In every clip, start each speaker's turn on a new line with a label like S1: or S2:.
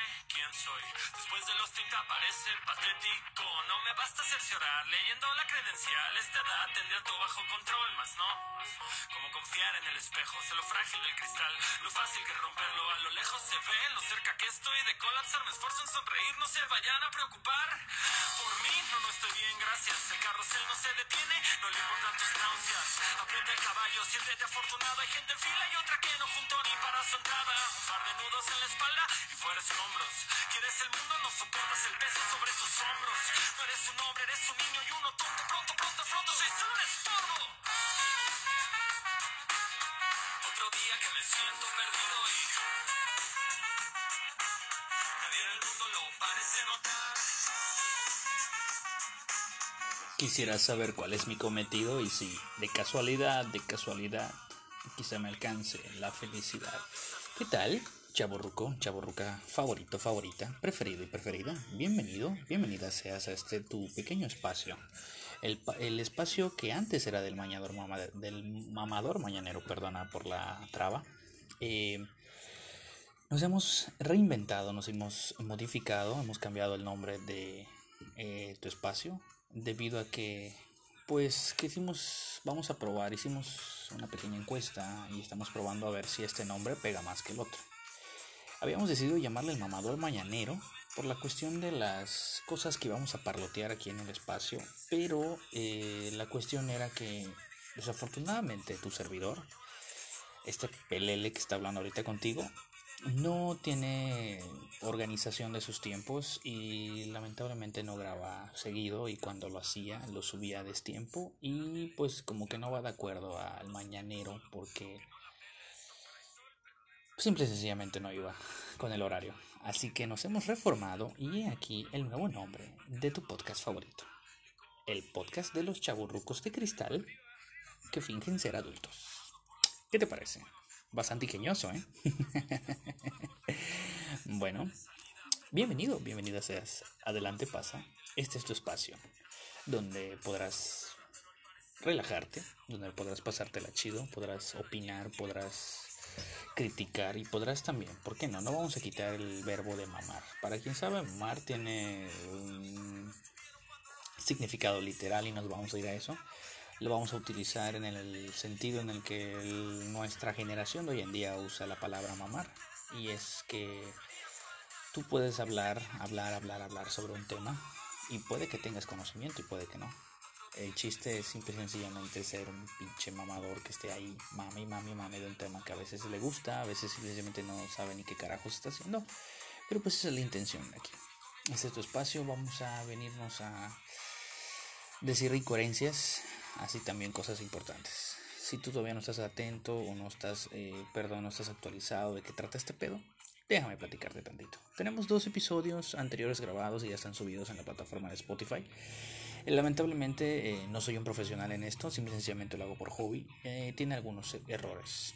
S1: my Después de los 30 parece patético. No me basta cerciorar leyendo la credencial. Esta edad tendría todo bajo control, más no. Como confiar en el espejo, sé lo frágil del cristal. Lo fácil que romperlo a lo lejos se ve. Lo cerca que estoy de colapsar, me esfuerzo en sonreír. No se vayan a preocupar. Por mí, no, no estoy bien, gracias. El carrusel no se detiene, no le importan tus náuseas. Aprieta el caballo, siéntete afortunado. Hay gente en fila y otra que no juntó ni para su entrada. Un par de nudos en la espalda y fuera escombros. Quieres el mundo, no soportas el peso sobre tus hombros. No eres un hombre, eres un niño y uno tonto. Pronto, pronto, pronto, soy solo un estorbo. Otro día que me siento perdido y nadie en el mundo lo parece notar.
S2: Quisiera saber cuál es mi cometido y si de casualidad, de casualidad, quizá me alcance la felicidad. ¿Qué tal? Chaborruco, chaborruca, favorito, favorita, preferido y preferida. Bienvenido, bienvenida seas a este tu pequeño espacio. El, el espacio que antes era del, mañador del mamador mañanero, perdona por la traba. Eh, nos hemos reinventado, nos hemos modificado, hemos cambiado el nombre de eh, tu espacio debido a que pues que hicimos, vamos a probar, hicimos una pequeña encuesta y estamos probando a ver si este nombre pega más que el otro. Habíamos decidido llamarle el mamador mañanero por la cuestión de las cosas que íbamos a parlotear aquí en el espacio, pero eh, la cuestión era que desafortunadamente tu servidor, este pelele que está hablando ahorita contigo, no tiene organización de sus tiempos y lamentablemente no graba seguido y cuando lo hacía lo subía a destiempo y pues como que no va de acuerdo al mañanero porque simple y sencillamente no iba con el horario. Así que nos hemos reformado y he aquí el nuevo nombre de tu podcast favorito. El podcast de los chaburrucos de cristal que fingen ser adultos. ¿Qué te parece? Bastante ingenioso, ¿eh? bueno, bienvenido, bienvenida seas. Adelante pasa. Este es tu espacio donde podrás relajarte, donde podrás pasártela chido, podrás opinar, podrás criticar y podrás también, ¿por qué no? No vamos a quitar el verbo de mamar. Para quien sabe, mamar tiene un significado literal y nos vamos a ir a eso. Lo vamos a utilizar en el sentido en el que nuestra generación de hoy en día usa la palabra mamar. Y es que tú puedes hablar, hablar, hablar, hablar sobre un tema y puede que tengas conocimiento y puede que no. El chiste es simple y sencillamente ser un pinche mamador que esté ahí, mami, mami, mami, de un tema que a veces le gusta, a veces simplemente no sabe ni qué carajos está haciendo. Pero pues esa es la intención aquí. Este es tu espacio, vamos a venirnos a decir incoherencias, así también cosas importantes. Si tú todavía no estás atento o no estás, eh, perdón, no estás actualizado de qué trata este pedo, déjame platicarte tantito. Tenemos dos episodios anteriores grabados y ya están subidos en la plataforma de Spotify. Eh, Lamentablemente eh, no soy un profesional en esto, simple y sencillamente lo hago por hobby. Eh, tiene algunos eh, errores.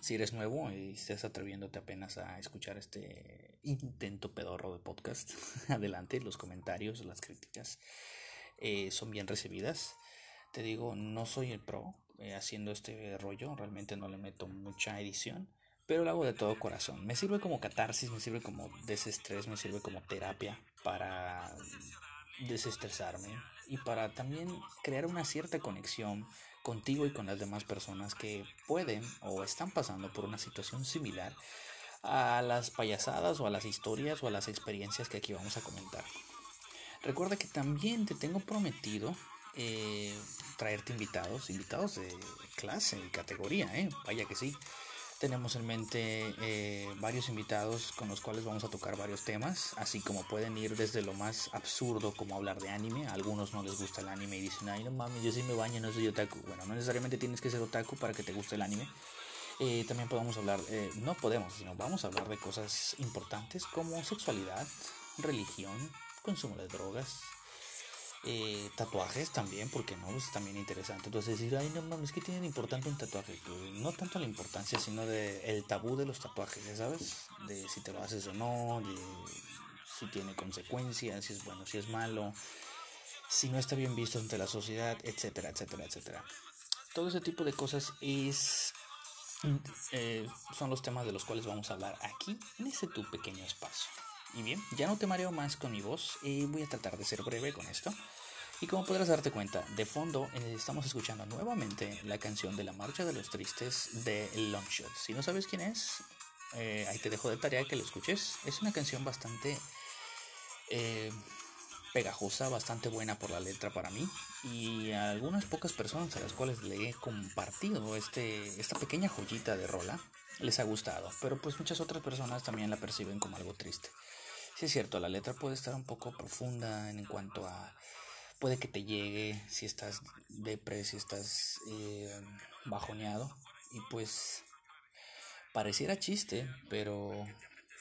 S2: Si eres nuevo y estás atreviéndote apenas a escuchar este intento pedorro de podcast, adelante, los comentarios, las críticas son bien recibidas. Te digo, no soy el pro haciendo este rollo, realmente no le meto mucha edición, pero lo hago de todo corazón. Me sirve como catarsis, me sirve como desestrés, me sirve como terapia para desestresarme y para también crear una cierta conexión contigo y con las demás personas que pueden o están pasando por una situación similar a las payasadas o a las historias o a las experiencias que aquí vamos a comentar. Recuerda que también te tengo prometido eh, traerte invitados, invitados de clase y categoría, ¿eh? vaya que sí. Tenemos en mente eh, varios invitados con los cuales vamos a tocar varios temas, así como pueden ir desde lo más absurdo como hablar de anime. A algunos no les gusta el anime y dicen, ay no mames, yo sí me baño, no soy otaku. Bueno, no necesariamente tienes que ser otaku para que te guste el anime. Eh, también podemos hablar, eh, no podemos, sino vamos a hablar de cosas importantes como sexualidad, religión, consumo de drogas, eh, tatuajes también, porque no, es también interesante. Entonces decir, ay no mames, ¿qué tiene importante un tatuaje? Pues, no tanto la importancia, sino de el tabú de los tatuajes, ¿ya sabes? De si te lo haces o no, de si tiene consecuencias, si es bueno, si es malo, si no está bien visto ante la sociedad, etcétera, etcétera, etcétera. Todo ese tipo de cosas es eh, son los temas de los cuales vamos a hablar aquí en ese tu pequeño espacio. Y bien, ya no te mareo más con mi voz y voy a tratar de ser breve con esto. Y como podrás darte cuenta, de fondo eh, estamos escuchando nuevamente la canción de la Marcha de los Tristes de Longshot. Si no sabes quién es, eh, ahí te dejo de tarea que lo escuches. Es una canción bastante eh, pegajosa, bastante buena por la letra para mí. Y a algunas pocas personas a las cuales le he compartido este, esta pequeña joyita de rola les ha gustado. Pero pues muchas otras personas también la perciben como algo triste. Es cierto, la letra puede estar un poco profunda en cuanto a... Puede que te llegue si estás depre, si estás eh, bajoneado. Y pues pareciera chiste, pero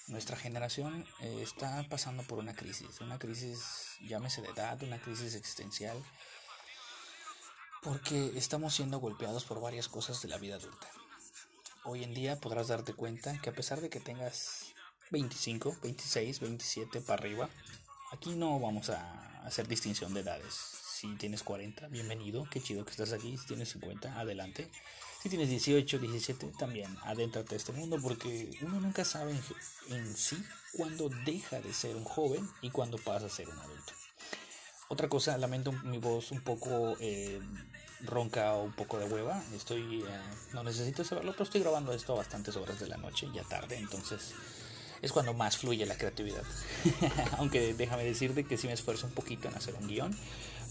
S2: nuestra generación eh, está pasando por una crisis, una crisis, llámese de edad, una crisis existencial, porque estamos siendo golpeados por varias cosas de la vida adulta. Hoy en día podrás darte cuenta que a pesar de que tengas 25, 26, 27 para arriba, aquí no vamos a hacer distinción de edades. Si tienes 40, bienvenido, qué chido que estás aquí. Si tienes 50, adelante. Si tienes 18, 17, también adéntrate a este mundo porque uno nunca sabe en, sí cuándo deja de ser un joven y cuándo pasa a ser un adulto. Otra cosa, lamento mi voz un poco eh, ronca o un poco de hueva. Estoy, eh, no necesito saberlo, pero estoy grabando esto a bastantes horas de la noche, ya tarde, entonces es cuando más fluye la creatividad. Aunque déjame decirte que sí me esfuerzo un poquito en hacer un guion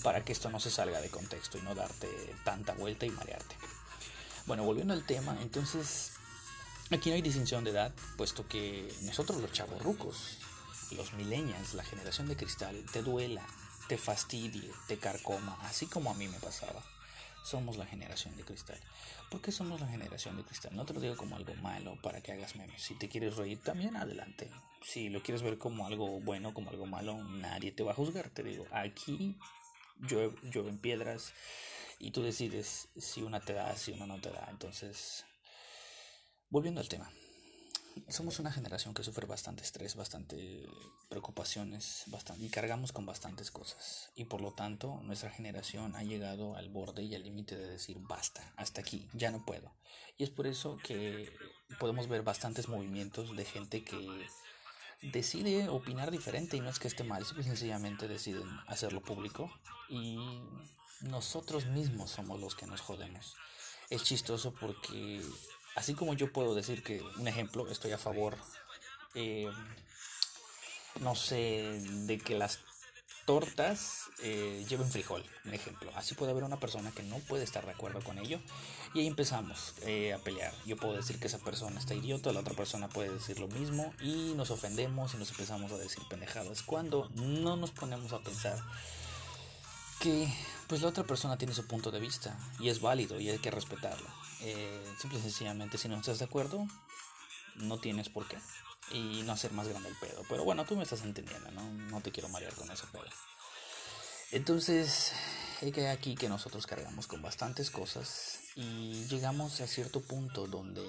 S2: para que esto no se salga de contexto y no darte tanta vuelta y marearte. Bueno, volviendo al tema, entonces aquí no hay distinción de edad, puesto que nosotros los chavorrucos, los millennials, la generación de cristal, te duela, te fastidie, te carcoma, así como a mí me pasaba. Somos la generación de cristal. ¿Por qué somos la generación de cristal? No te lo digo como algo malo para que hagas memes. Si te quieres reír también, adelante. Si lo quieres ver como algo bueno, como algo malo, nadie te va a juzgar. Te digo, aquí llueven piedras y tú decides si una te da, si una no te da. Entonces, volviendo al tema. Somos una generación que sufre bastante estrés, bastante preocupaciones, bastante, y cargamos con bastantes cosas. Y por lo tanto, nuestra generación ha llegado al borde y al límite de decir basta, hasta aquí, ya no puedo. Y es por eso que podemos ver bastantes movimientos de gente que decide opinar diferente y no es que esté mal, sencillamente deciden hacerlo público y nosotros mismos somos los que nos jodemos. Es chistoso porque así como yo puedo decir que, un ejemplo, estoy a favor, eh, no sé, de que las tortas eh, lleven frijol, un ejemplo. Así puede haber una persona que no puede estar de acuerdo con ello y ahí empezamos eh, a pelear. Yo puedo decir que esa persona está idiota, la otra persona puede decir lo mismo y nos ofendemos y nos empezamos a decir pendejadas cuando no nos ponemos a pensar que pues la otra persona tiene su punto de vista y es válido y hay que respetarlo. Eh, simple y sencillamente si no estás de acuerdo, no tienes por qué. Y no hacer más grande el pedo. Pero bueno, tú me estás entendiendo, ¿no? No te quiero marear con ese pedo. Entonces, hay que aquí que nosotros cargamos con bastantes cosas y llegamos a cierto punto donde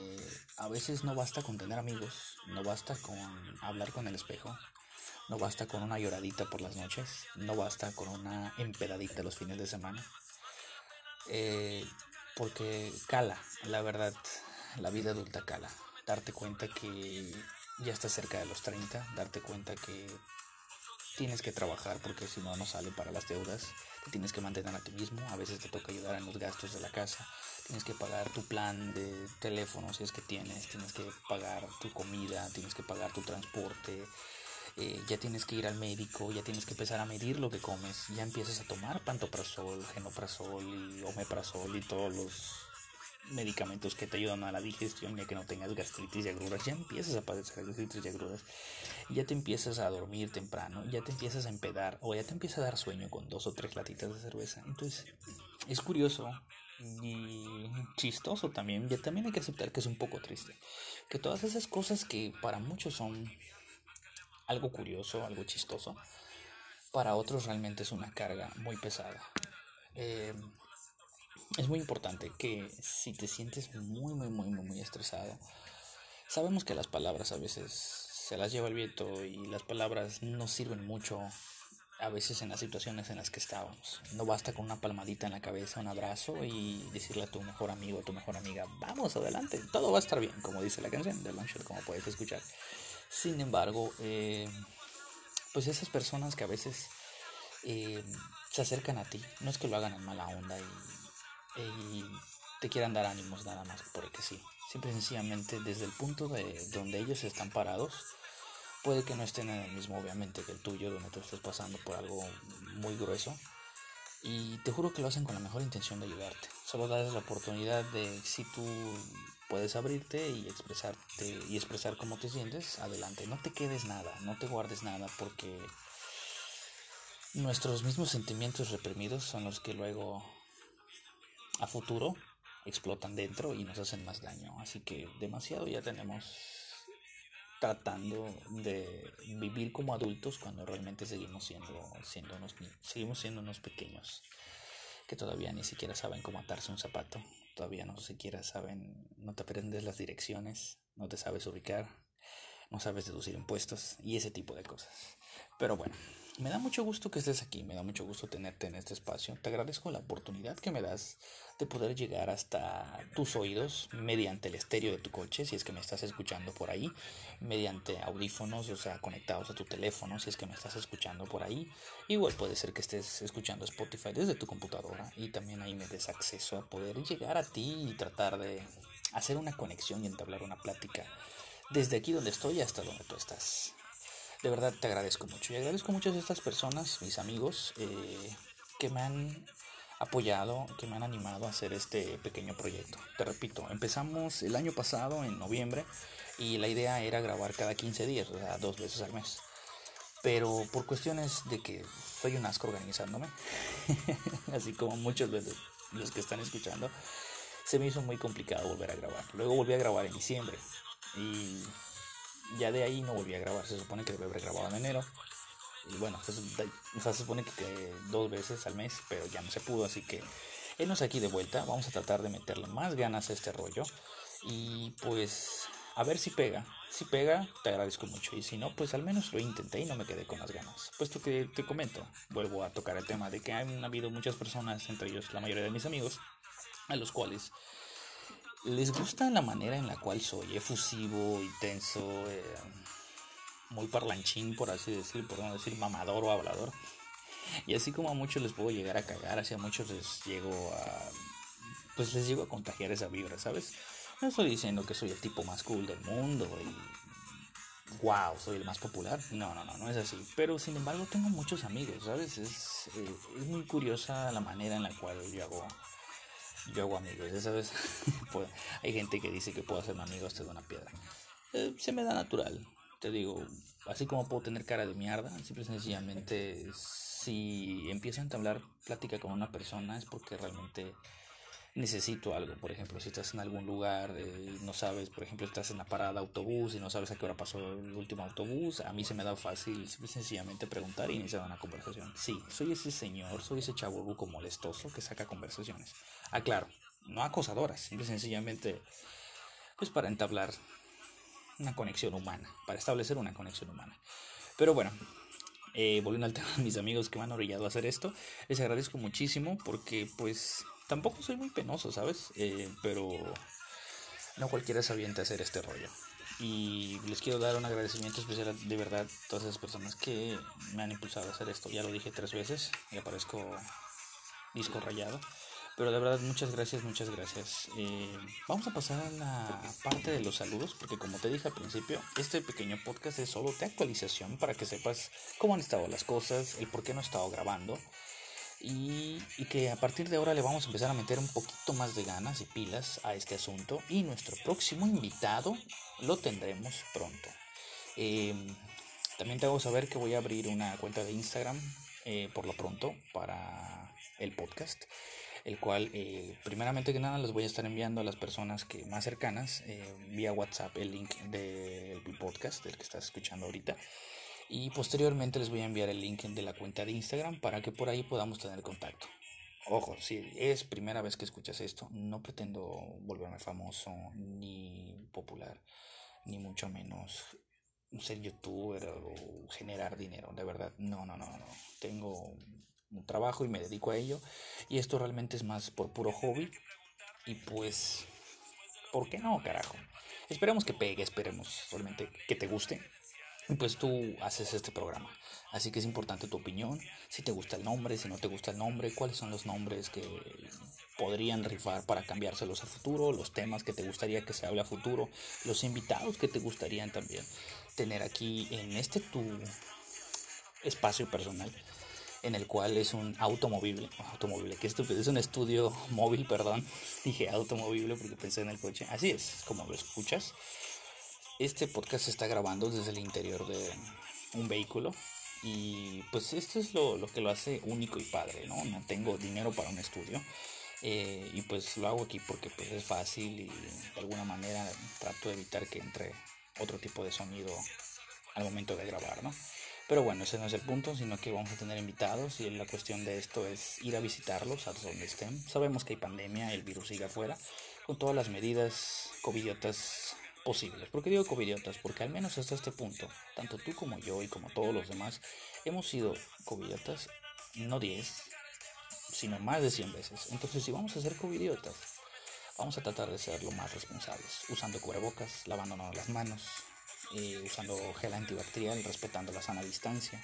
S2: a veces no basta con tener amigos, no basta con hablar con el espejo, no basta con una lloradita por las noches, no basta con una empedadita los fines de semana. Eh, porque cala, la verdad, la vida adulta cala. Darte cuenta que ya estás cerca de los 30, darte cuenta que tienes que trabajar porque si no, no sale para las deudas. Te tienes que mantener a ti mismo. A veces te toca ayudar en los gastos de la casa. Tienes que pagar tu plan de teléfono si es que tienes. Tienes que pagar tu comida. Tienes que pagar tu transporte. Eh, ya tienes que ir al médico, ya tienes que empezar a medir lo que comes, ya empiezas a tomar pantoprazol, genoprazol y omeprazol y todos los medicamentos que te ayudan a la digestión ya que no tengas gastritis y agruras, ya empiezas a padecer gastritis y agruras, ya te empiezas a dormir temprano, ya te empiezas a empedar o ya te empieza a dar sueño con dos o tres latitas de cerveza. Entonces, es curioso y chistoso también, ya también hay que aceptar que es un poco triste, que todas esas cosas que para muchos son algo curioso, algo chistoso, para otros realmente es una carga muy pesada. Eh, es muy importante que si te sientes muy, muy, muy, muy, muy estresado, sabemos que las palabras a veces se las lleva el viento y las palabras no sirven mucho a veces en las situaciones en las que estábamos. No basta con una palmadita en la cabeza, un abrazo y decirle a tu mejor amigo o tu mejor amiga, vamos adelante, todo va a estar bien, como dice la canción de Longshot, como puedes escuchar. Sin embargo, eh, pues esas personas que a veces eh, se acercan a ti, no es que lo hagan en mala onda y, y te quieran dar ánimos nada más porque sí. Siempre sencillamente desde el punto de donde ellos están parados, puede que no estén en el mismo obviamente que el tuyo, donde tú estés pasando por algo muy grueso. Y te juro que lo hacen con la mejor intención de ayudarte. Solo darles la oportunidad de si tú puedes abrirte y expresarte y expresar cómo te sientes, adelante. No te quedes nada, no te guardes nada porque nuestros mismos sentimientos reprimidos son los que luego a futuro explotan dentro y nos hacen más daño. Así que demasiado ya tenemos tratando de vivir como adultos cuando realmente seguimos siendo, siendo unos, seguimos siendo unos pequeños que todavía ni siquiera saben cómo atarse un zapato, todavía no siquiera saben, no te aprendes las direcciones, no te sabes ubicar, no sabes deducir impuestos y ese tipo de cosas. Pero bueno, me da mucho gusto que estés aquí, me da mucho gusto tenerte en este espacio. Te agradezco la oportunidad que me das de poder llegar hasta tus oídos mediante el estéreo de tu coche, si es que me estás escuchando por ahí, mediante audífonos, o sea, conectados a tu teléfono, si es que me estás escuchando por ahí. Igual puede ser que estés escuchando Spotify desde tu computadora y también ahí me des acceso a poder llegar a ti y tratar de hacer una conexión y entablar una plática desde aquí donde estoy hasta donde tú estás. De verdad te agradezco mucho y agradezco mucho a estas personas, mis amigos, eh, que me han apoyado, que me han animado a hacer este pequeño proyecto. Te repito, empezamos el año pasado, en noviembre, y la idea era grabar cada 15 días, o sea, dos veces al mes. Pero por cuestiones de que soy un asco organizándome, así como muchos de los que están escuchando, se me hizo muy complicado volver a grabar. Luego volví a grabar en diciembre y ya de ahí no volví a grabar. Se supone que debe haber grabado en enero. Y bueno, se, se supone que, dos veces al mes, pero ya no se pudo. Así que nos aquí de vuelta. Vamos a tratar de meterle más ganas a este rollo. Y pues a ver si pega. Si pega, te agradezco mucho. Y si no, pues al menos lo intenté y no me quedé con las ganas. Puesto que te comento, vuelvo a tocar el tema de que han habido muchas personas, entre ellos la mayoría de mis amigos, a los cuales les gusta la manera en la cual soy efusivo, intenso, eh, muy parlanchín, por así decir, por no decir mamador o hablador. Y así como a muchos les puedo llegar a cagar, así a muchos les llego a. Pues les llego a contagiar esa vibra, ¿sabes? No estoy diciendo que soy el tipo más cool del mundo y. ¡Wow! Soy el más popular. No, no, no, no es así. Pero sin embargo, tengo muchos amigos, ¿sabes? Es, eh, es muy curiosa la manera en la cual yo hago yo hago amigos, sabes. pues, hay gente que dice que puedo hacerme amigos de una piedra. Eh, se me da natural, te digo. Así como puedo tener cara de mierda, simple y sencillamente, si empiezo a entablar plática con una persona es porque realmente necesito algo. Por ejemplo, si estás en algún lugar, eh, no sabes, por ejemplo, estás en la parada autobús y no sabes a qué hora pasó el último autobús, a mí se me da fácil sencillamente preguntar y iniciar una conversación. Sí, soy ese señor, soy ese chaburruco molestoso que saca conversaciones. Ah, claro, no acosadoras, simple sencillamente, pues para entablar una conexión humana, para establecer una conexión humana. Pero bueno, eh, volviendo al tema de mis amigos que me han orillado a hacer esto, les agradezco muchísimo porque pues tampoco soy muy penoso, ¿sabes? Eh, pero no cualquiera se avienta a hacer este rollo. Y les quiero dar un agradecimiento especial de verdad a todas esas personas que me han impulsado a hacer esto. Ya lo dije tres veces y aparezco disco rayado. Pero de verdad, muchas gracias, muchas gracias. Eh, vamos a pasar a la parte de los saludos, porque como te dije al principio, este pequeño podcast es solo de actualización para que sepas cómo han estado las cosas, el por qué no he estado grabando y, que a partir de ahora le vamos a empezar a meter un poquito más de ganas y pilas a este asunto y nuestro próximo invitado lo tendremos pronto. Em, también te hago saber que voy a abrir una cuenta de Instagram eh, por lo pronto para el podcast, el cual eh, primeramente que nada les voy a estar enviando a las personas que más cercanas eh, vía WhatsApp el link del podcast del que estás escuchando ahorita y posteriormente les voy a enviar el link de la cuenta de Instagram para que por ahí podamos tener contacto. Ojo, si es primera vez que escuchas esto, no pretendo volverme famoso ni popular, ni mucho menos ser youtuber o generar dinero, de verdad, no, no, no, no. Tengo un trabajo y me dedico a ello. Y esto realmente es más por puro hobby. Y pues, ¿por qué no, carajo? Esperemos que pegue, esperemos realmente que te guste. Pues tú haces este programa. Así que es importante tu opinión, si te gusta el nombre, si no te gusta el nombre, cuáles son los nombres que podrían rifar para cambiárselos a futuro, los temas que te gustaría que se hable a futuro, los invitados que te gustarían también tener aquí en este tu espacio personal en el cual es un automovible, automóvil, que estúpido, es un estudio móvil, perdón, dije automovible porque pensé en el coche, así es, como lo escuchas. Este podcast se está grabando desde el interior de un vehículo y pues esto es lo, lo que lo hace único y padre, ¿no? No tengo dinero para un estudio. Eh, y pues lo hago aquí porque pues es fácil y de alguna manera trato de evitar que entre otro tipo de sonido al momento de grabar, ¿no? Pero bueno, ese no es el punto, sino que vamos a tener invitados y la cuestión de esto es ir a visitarlos a donde estén. Sabemos que hay pandemia, el virus sigue afuera, con todas las medidas covidiotas posibles. ¿Por qué digo covidiotas? Porque al menos hasta este punto, tanto tú como yo y como todos los demás, hemos sido covidiotas, no 10, sino más de 100 veces. Entonces, si vamos a ser covidiotas, vamos a tratar de ser lo más responsables, usando cubrebocas, lavándonos las manos, usando gel antibacterial, respetando la sana distancia.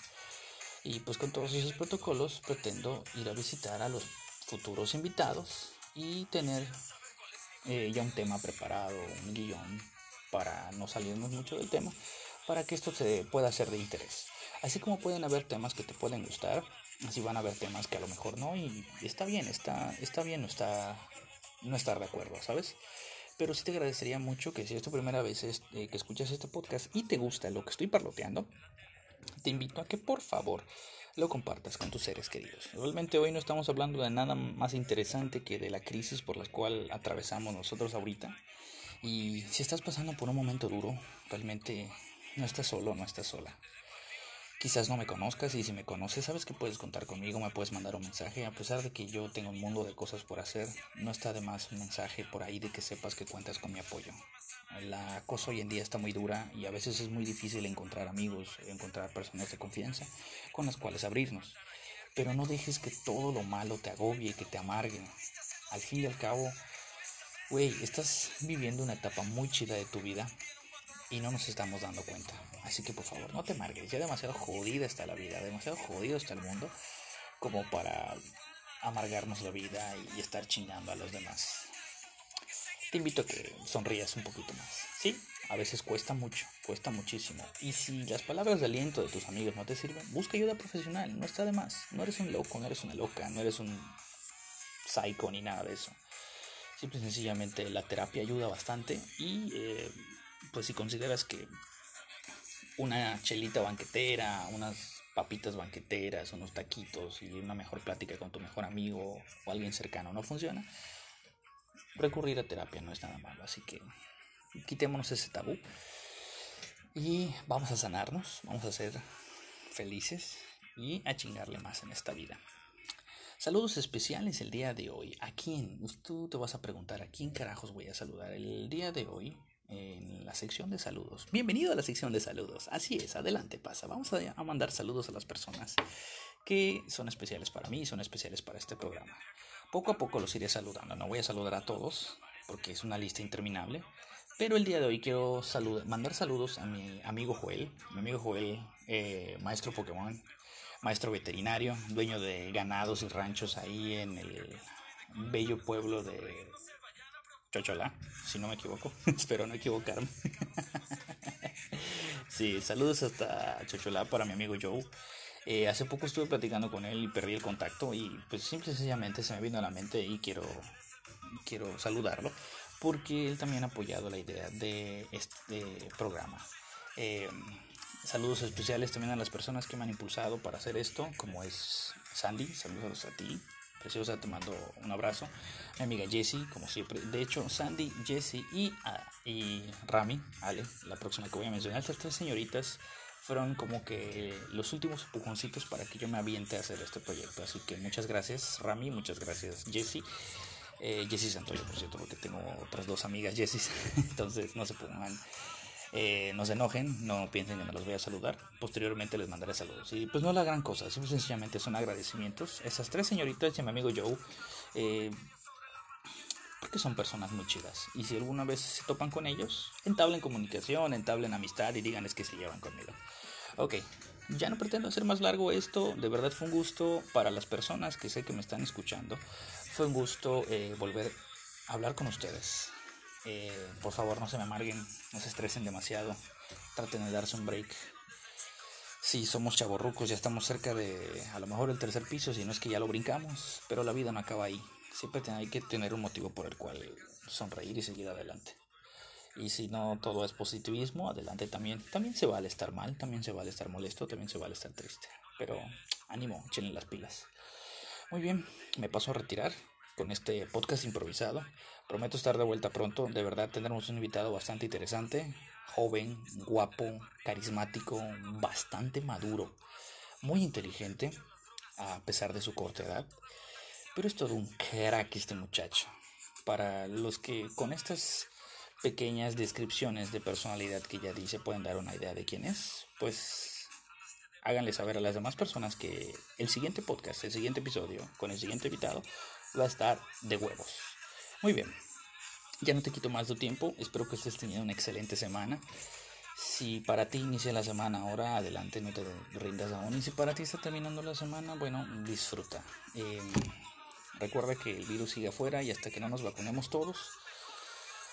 S2: Y pues con todos esos protocolos pretendo ir a visitar a los futuros invitados y tener eh, ya un tema preparado, un guion para no salirnos mucho del tema, para que esto se pueda hacer de interés. Así como pueden haber temas que te pueden gustar, así van a haber temas que a lo mejor no, y está bien, está, está bien no, está, no estar de acuerdo, ¿sabes? Pero sí te agradecería mucho que si es tu primera vez eh, que escuchas este podcast y te gusta lo que estoy parloteando, te invito a que por favor lo compartas con tus seres queridos. Realmente hoy no estamos hablando de nada más interesante que de la crisis por la cual atravesamos nosotros ahorita. Y si estás pasando por un momento duro, realmente no estás solo, no estás sola. Quizás no me conozcas y si me conoces sabes que puedes contar conmigo, me puedes mandar un mensaje. A pesar de que yo tengo un mundo de cosas por hacer, no está de más un mensaje por ahí de que sepas que cuentas con mi apoyo. La cosa hoy en día está muy dura y a veces es muy difícil encontrar amigos, encontrar personas de confianza con las cuales abrirnos. Pero no dejes que todo lo malo te agobie y que te amargue. Al fin y al cabo, güey, estás viviendo una etapa muy chida de tu vida y no nos estamos dando cuenta. Así que por favor, no te margues. Ya demasiado jodida está la vida, demasiado jodido está el mundo como para amargarnos la vida y estar chingando a los demás. Te invito a que sonrías un poquito más. Sí, a veces cuesta mucho, cuesta muchísimo. Y si las palabras de aliento de tus amigos no te sirven, busca ayuda profesional, no está de más. No eres un loco, no eres una loca, no eres un psycho ni nada de eso. Simple y sencillamente la terapia ayuda bastante y eh, pues si consideras que una chelita banquetera, unas papitas banqueteras, unos taquitos y una mejor plática con tu mejor amigo o alguien cercano no funciona, recurrir a terapia no es nada malo. Así que quitémonos ese tabú y vamos a sanarnos, vamos a ser felices y a chingarle más en esta vida. Saludos especiales el día de hoy. ¿A quién? Tú te vas a preguntar, ¿a quién carajos voy a saludar? El día de hoy en la sección de saludos. Bienvenido a la sección de saludos. Así es, adelante pasa. Vamos a, mandar saludos a las personas que son especiales para mí son especiales para este programa. Poco a poco los iré saludando. No voy a saludar a todos porque es una lista interminable. Pero el día de hoy quiero mandar saludos a mi amigo Joel. Mi amigo Joel, eh, maestro Pokémon, maestro veterinario, dueño de ganados y ranchos ahí en el bello pueblo de Chochola, si no me equivoco. Espero no equivocarme. sí, saludos hasta Chochola para mi amigo Joe. Eh, hace poco estuve platicando con él y perdí el contacto y pues simple y sencillamente se me vino a la mente y quiero, quiero saludarlo porque él también ha apoyado la idea de este programa. Eh, saludos especiales también a las personas que me han impulsado para hacer esto, como es Sandy, saludos a ti, preciosa, te mando un abrazo. Mi amiga Jessie, como siempre. De hecho, Sandy, Jessie y, ah, y Rami, Ale, la próxima que voy a mencionar, estas tres señoritas fueron como que los últimos empujoncitos para que yo me aviente a hacer este proyecto. Así que muchas gracias, Rami, muchas gracias, Jessie. Eh, Jessie Santoyo, por cierto, porque tengo otras dos amigas Jessie, entonces no se pongan eh, no se enojen, no piensen que me los voy a saludar. Posteriormente les mandaré saludos. Y pues no es la gran cosa, simple sencillamente son agradecimientos. Esas tres señoritas y mi amigo Joe, eh, porque son personas muy chidas. Y si alguna vez se topan con ellos, entablen comunicación, entablen amistad y díganles que se llevan conmigo. Ok, ya no pretendo hacer más largo esto. De verdad fue un gusto para las personas que sé que me están escuchando. Fue un gusto eh, volver a hablar con ustedes. Eh, por favor, no se me amarguen, no se estresen demasiado. Traten de darse un break. Si somos chavorrucos, ya estamos cerca de a lo mejor el tercer piso, si no es que ya lo brincamos, pero la vida no acaba ahí. Siempre hay que tener un motivo por el cual sonreír y seguir adelante. Y si no todo es positivismo, adelante también. También se vale estar mal, también se vale estar molesto, también se vale estar triste. Pero ánimo, echen las pilas. Muy bien, me paso a retirar con este podcast improvisado. Prometo estar de vuelta pronto. De verdad tendremos un invitado bastante interesante, joven, guapo, carismático, bastante maduro, muy inteligente, a pesar de su corta edad. Pero es todo un crack este muchacho. Para los que con estas pequeñas descripciones de personalidad que ya dice pueden dar una idea de quién es, pues háganle saber a las demás personas que el siguiente podcast, el siguiente episodio con el siguiente invitado va a estar de huevos. Muy bien, ya no te quito más tu tiempo, espero que estés teniendo una excelente semana. Si para ti inicia la semana ahora, adelante, no te rindas aún. Y si para ti está terminando la semana, bueno, disfruta. Em, recuerda que el virus sigue afuera y hasta que no nos vacunemos todos,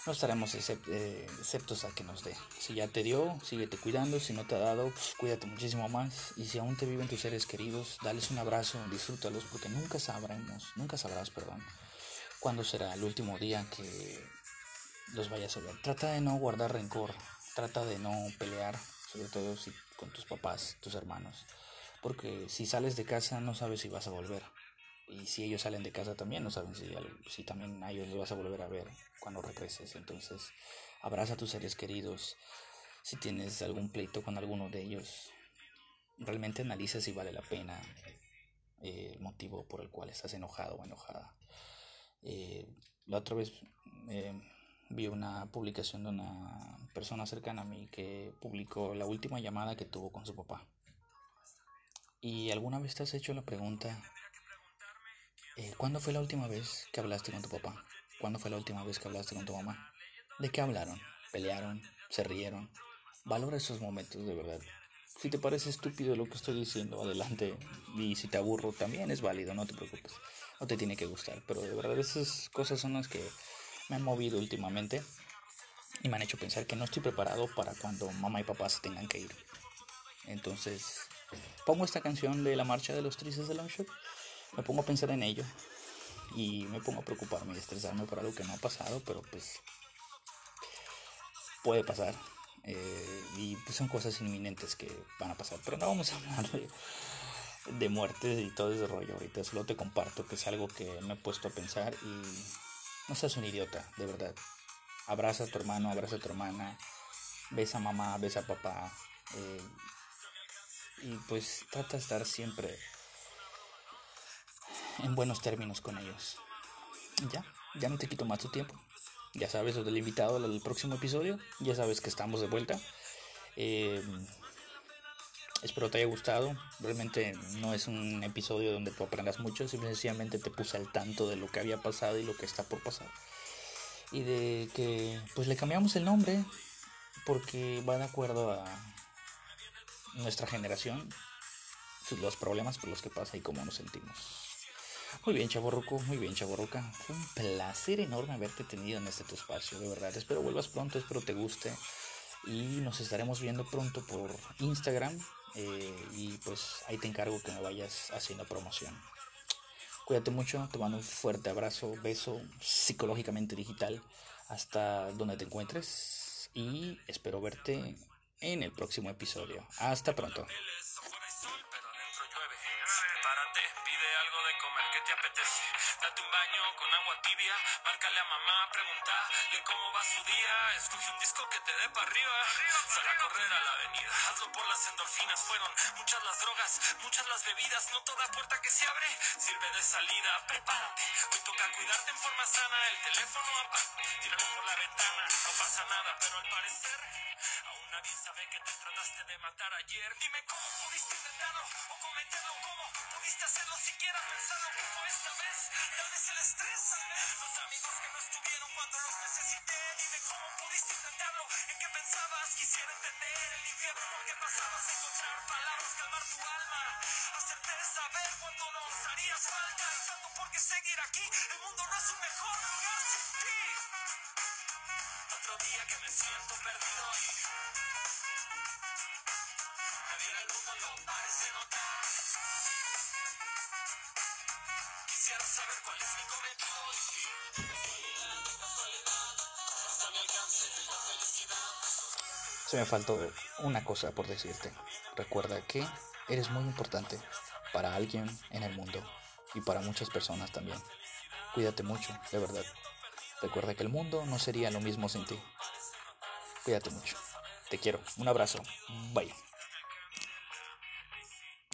S2: no estaremos eh, exceptos a que nos dé. Si ya te dio, síguete cuidando. Si no te ha dado, pues cuídate muchísimo más. Y si aún te viven tus seres queridos, dales un abrazo, disfrútalos, porque nunca sabremos, nunca sabrás, perdón, cuándo será el último día que los vayas a ver. Trata de no guardar rencor, trata de no pelear, sobre todo si con tus papás, tus hermanos, porque si sales de casa no sabes si vas a volver. Y si ellos salen de casa también, no saben si, si también a ellos los vas a volver a ver cuando regreses. Entonces, abraza a tus seres queridos. Si tienes algún pleito con alguno de ellos, realmente analiza si vale la pena eh, el motivo por el cual estás enojado o enojada. Eh, la otra vez eh, vi una publicación de una persona cercana a mí que publicó la última llamada que tuvo con su papá. ¿Y alguna vez te has hecho la pregunta, eh, ¿Cuándo fue la última vez que hablaste con tu papá? ¿Cuándo fue la última vez que hablaste con tu mamá? ¿De qué hablaron? ¿Pelearon? ¿Se rieron? Valora esos momentos de verdad. Si te parece estúpido lo que estoy diciendo, adelante. Y si te aburro, también es válido, no te preocupes. No te tiene que gustar. Pero de verdad esas cosas son las que me han movido últimamente y me han hecho pensar que no estoy preparado para cuando mamá y papá se tengan que ir. Entonces, pongo esta canción de la marcha de los tristes de Longshot me pongo a pensar en ello y me pongo a preocuparme y estresarme por algo que no ha pasado, pero pues puede pasar. Eh, y pues son cosas inminentes que van a pasar. Pero no vamos a hablar de, de muertes y todo ese rollo ahorita. Solo te comparto que es algo que me he puesto a pensar y no seas un idiota, de verdad. Abraza a tu hermano, abraza a tu hermana, besa a mamá, besa a papá. Eh, y pues trata de estar siempre en buenos términos con ellos. Ya, ya no te quito más tu tiempo. Ya sabes, lo del invitado al próximo episodio. Ya sabes que estamos de vuelta. Eh, espero te haya gustado. Realmente no es un episodio donde tú aprendas mucho. Simplemente te puse al tanto de lo que había pasado y lo que está por pasar. Y de que pues le cambiamos el nombre porque va de acuerdo a nuestra generación, los problemas por los que pasa y cómo nos sentimos. Muy bien, chaborruco, muy bien, chaborruca. Fue un placer enorme haberte tenido en este tu espacio, de verdad. Espero vuelvas pronto, espero te guste. Y nos estaremos viendo pronto por Instagram. Eh, y pues ahí te encargo que me vayas haciendo promoción. Cuídate mucho, te mando un fuerte abrazo, beso psicológicamente digital hasta donde te encuentres. Y espero verte en el próximo episodio. Hasta pronto.
S1: Las endorfinas. Fueron muchas las drogas, muchas las bebidas. No toda puerta que se abre sirve de salida. Prepárate. Hoy toca cuidarte en forma sana. El teléfono. Tíralo por la ventana. No pasa nada, pero al parecer aún nadie sabe que te trataste de matar ayer. Dime cómo pudiste intentarlo o cometerlo. ¿Cómo pudiste hacerlo siquiera pensando que fue esta vez? Tal vez el estrés. Los amigos que no estuvieron cuando los Quisiera entender el infierno que pasabas, encontrar palabras, calmar tu alma, hacerte saber cuando nos harías falta y tanto por qué seguir
S2: aquí. Me faltó una cosa por decirte. Recuerda que eres muy importante para alguien en el mundo y para muchas personas también. Cuídate mucho, de verdad. Recuerda que el mundo no sería lo mismo sin ti. Cuídate mucho. Te quiero. Un abrazo. Bye.